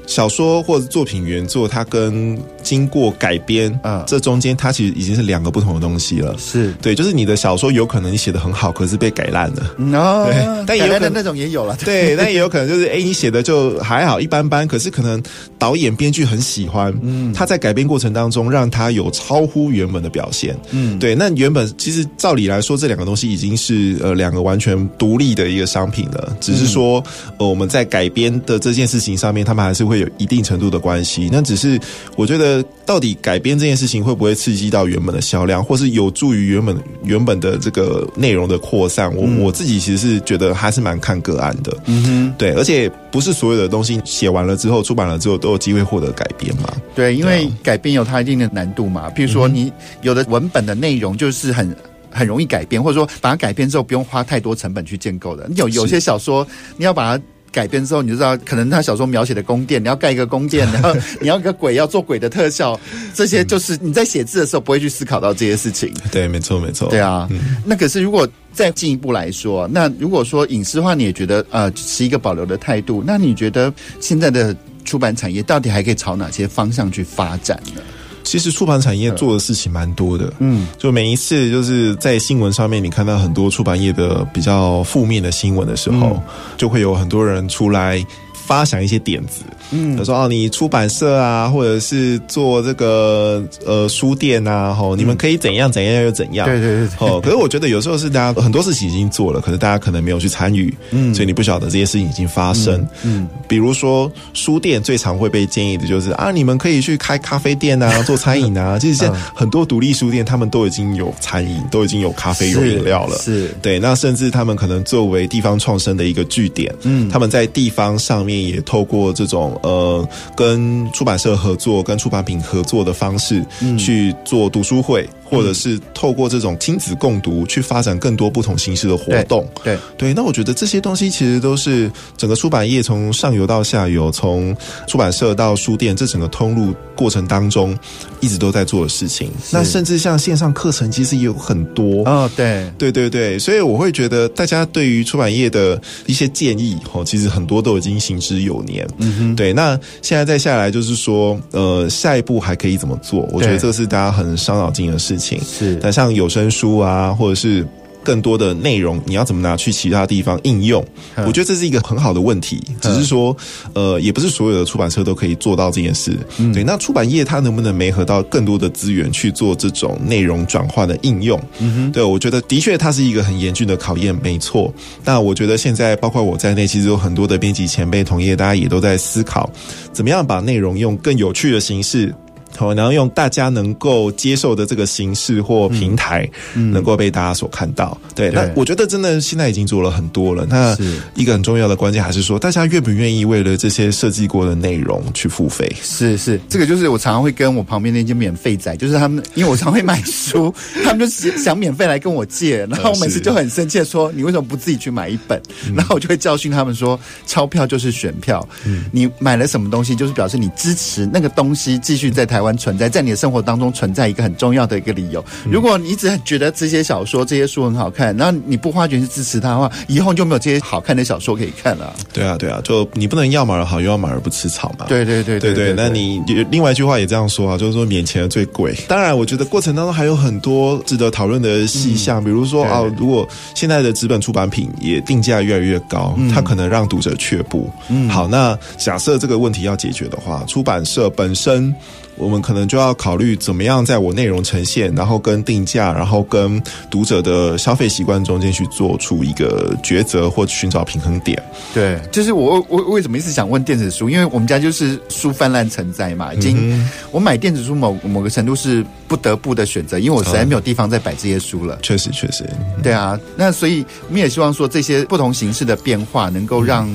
小说或者作品原作，它跟经过改编啊，这中间它其实已经是两个不同的东西了。是对，就是你的小说有可能你写的很好，可是被改烂了。哦，对，但也有可能那种也有了。对，但也有可能就是，哎，你写的就还好，一般般，可是可能导演编剧很喜欢，嗯，他在改编过程当中让他有超乎原本的表现。嗯，对，那原本其实照理来说，这两个东西已经是呃两个完全独立的一个商品了，只是说呃我们在改编的这件事情上面，他们还是会。会有一定程度的关系。那只是我觉得，到底改编这件事情会不会刺激到原本的销量，或是有助于原本原本的这个内容的扩散？我、嗯、我自己其实是觉得还是蛮看个案的。嗯哼，对，而且不是所有的东西写完了之后、出版了之后都有机会获得改编嘛？对，因为改编有它一定的难度嘛。譬如说，你有的文本的内容就是很。很容易改编，或者说把它改编之后不用花太多成本去建构的。有有些小说，你要把它改编之后，你就知道，可能他小说描写的宫殿，你要盖一个宫殿，然后你要一个鬼要做鬼的特效，这些就是你在写字的时候不会去思考到这些事情。对，没错，没错。对啊，嗯、那可是如果再进一步来说，那如果说影视化，你也觉得呃是一个保留的态度，那你觉得现在的出版产业到底还可以朝哪些方向去发展呢？其实出版产业做的事情蛮多的，嗯，就每一次就是在新闻上面，你看到很多出版业的比较负面的新闻的时候，就会有很多人出来发想一些点子。嗯，他说哦，你出版社啊，或者是做这个呃书店啊，吼，你们可以怎样怎样又怎样？对对对，哦，可是我觉得有时候是大家很多事情已经做了，可是大家可能没有去参与，嗯，所以你不晓得这些事情已经发生。嗯，比如说书店最常会被建议的就是啊，你们可以去开咖啡店啊，做餐饮啊。其实现在很多独立书店他们都已经有餐饮，都已经有咖啡有饮料了。是对，那甚至他们可能作为地方创生的一个据点，嗯，他们在地方上面也透过这种。呃，跟出版社合作、跟出版品合作的方式去做读书会。或者是透过这种亲子共读去发展更多不同形式的活动，对对，对。那我觉得这些东西其实都是整个出版业从上游到下游，从出版社到书店这整个通路过程当中一直都在做的事情。那甚至像线上课程，其实也有很多哦，对对对对。所以我会觉得大家对于出版业的一些建议，哦，其实很多都已经行之有年。嗯哼，对。那现在再下来就是说，呃，下一步还可以怎么做？我觉得这是大家很伤脑筋的事情。是，但像有声书啊，或者是更多的内容，你要怎么拿去其他地方应用？我觉得这是一个很好的问题。只是说，呃，也不是所有的出版社都可以做到这件事。对，那出版业它能不能媒合到更多的资源去做这种内容转换的应用？嗯哼，对，我觉得的确它是一个很严峻的考验，没错。那我觉得现在包括我在内，其实有很多的编辑前辈同业，大家也都在思考，怎么样把内容用更有趣的形式。好，然后用大家能够接受的这个形式或平台，能够被大家所看到。嗯、对，那我觉得真的现在已经做了很多了。那一个很重要的关键还是说，大家愿不愿意为了这些设计过的内容去付费？是是，这个就是我常常会跟我旁边那些免费仔，就是他们，因为我常会买书，他们就想免费来跟我借，然后我每次就很生气的说：“你为什么不自己去买一本？”然后我就会教训他们说：“钞票就是选票，嗯你买了什么东西，就是表示你支持那个东西继续在台湾。”存在在你的生活当中存在一个很重要的一个理由。如果你一直觉得这些小说、这些书很好看，然后你不花钱去支持它的话，以后就没有这些好看的小说可以看了。对啊，对啊，就你不能要马儿好，又要马儿不吃草嘛。对对对对对，对。那你另外一句话也这样说啊，就是说免钱的最贵。当然，我觉得过程当中还有很多值得讨论的细项，比如说啊，如果现在的纸本出版品也定价越来越高，它可能让读者却步。嗯，好，那假设这个问题要解决的话，出版社本身。我们可能就要考虑怎么样在我内容呈现，然后跟定价，然后跟读者的消费习惯中间去做出一个抉择或寻找平衡点。对，就是我我为什么一直想问电子书？因为我们家就是书泛滥成灾嘛，已经、嗯、我买电子书某某个程度是不得不的选择，因为我实在没有地方再摆这些书了。确实，确实，对啊。那所以我们也希望说这些不同形式的变化能够让。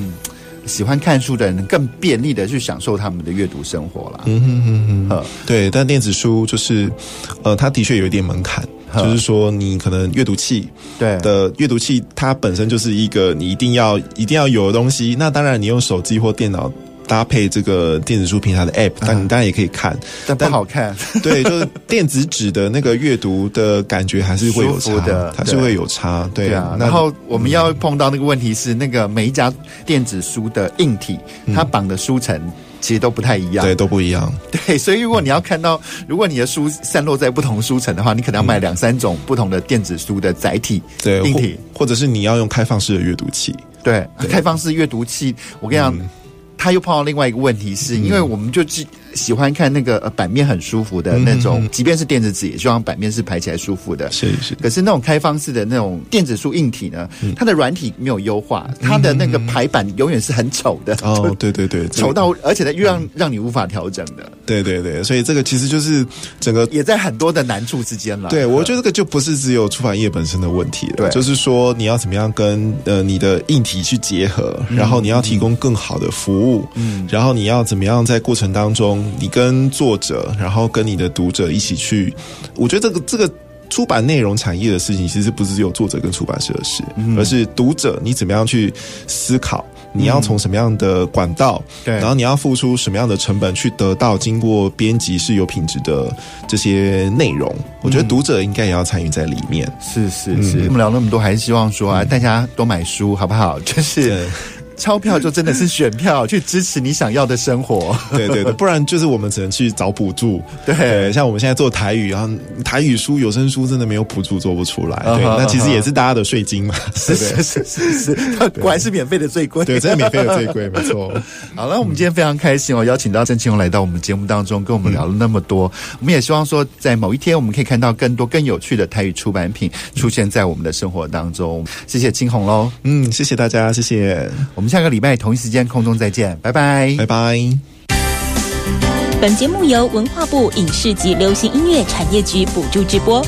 喜欢看书的人更便利的去享受他们的阅读生活了。嗯哼哼哼，对。但电子书就是，呃，它的确有一点门槛，就是说你可能阅读器对的阅读器，它本身就是一个你一定要一定要有的东西。那当然，你用手机或电脑。搭配这个电子书平台的 App，但你当然也可以看，但不好看。对，就是电子纸的那个阅读的感觉还是会有差的，还是会有差。对，对啊。然后我们要碰到那个问题是，那个每一家电子书的硬体，它绑的书层其实都不太一样，对，都不一样。对，所以如果你要看到，如果你的书散落在不同书层的话，你可能要买两三种不同的电子书的载体，对，硬体，或者是你要用开放式的阅读器。对，开放式阅读器，我跟你讲。他又碰到另外一个问题是，因为我们就只喜欢看那个版面很舒服的那种，嗯、即便是电子纸，也希望版面是排起来舒服的。是是。可是那种开放式的那种电子书硬体呢，嗯、它的软体没有优化，它的那个排版永远是很丑的。哦，对对对，丑到而且呢又让、嗯、让你无法调整的。对对对，所以这个其实就是整个也在很多的难处之间了。对，我觉得这个就不是只有出版业本身的问题了，对，就是说你要怎么样跟呃你的硬体去结合，嗯、然后你要提供更好的服务，嗯，然后你要怎么样在过程当中，你跟作者，然后跟你的读者一起去，我觉得这个这个出版内容产业的事情，其实不是只有作者跟出版社的事，嗯、而是读者你怎么样去思考。你要从什么样的管道，对，然后你要付出什么样的成本去得到经过编辑是有品质的这些内容？我觉得读者应该也要参与在里面。是是是，我们聊那么多，还是希望说啊，大家多买书好不好？就是。钞票就真的是选票，去支持你想要的生活。对对对，不然就是我们只能去找补助。对，像我们现在做台语，然后台语书、有声书真的没有补助做不出来。对，那其实也是大家的税金嘛。是是是是是，果然是免费的最贵。对，真的免费的最贵，没错。好了，我们今天非常开心哦，邀请到郑庆鸿来到我们节目当中，跟我们聊了那么多。我们也希望说，在某一天我们可以看到更多更有趣的台语出版品出现在我们的生活当中。谢谢青红喽，嗯，谢谢大家，谢谢。我们下个礼拜同一时间空中再见，拜拜，拜拜。本节目由文化部影视及流行音乐产业局补助直播。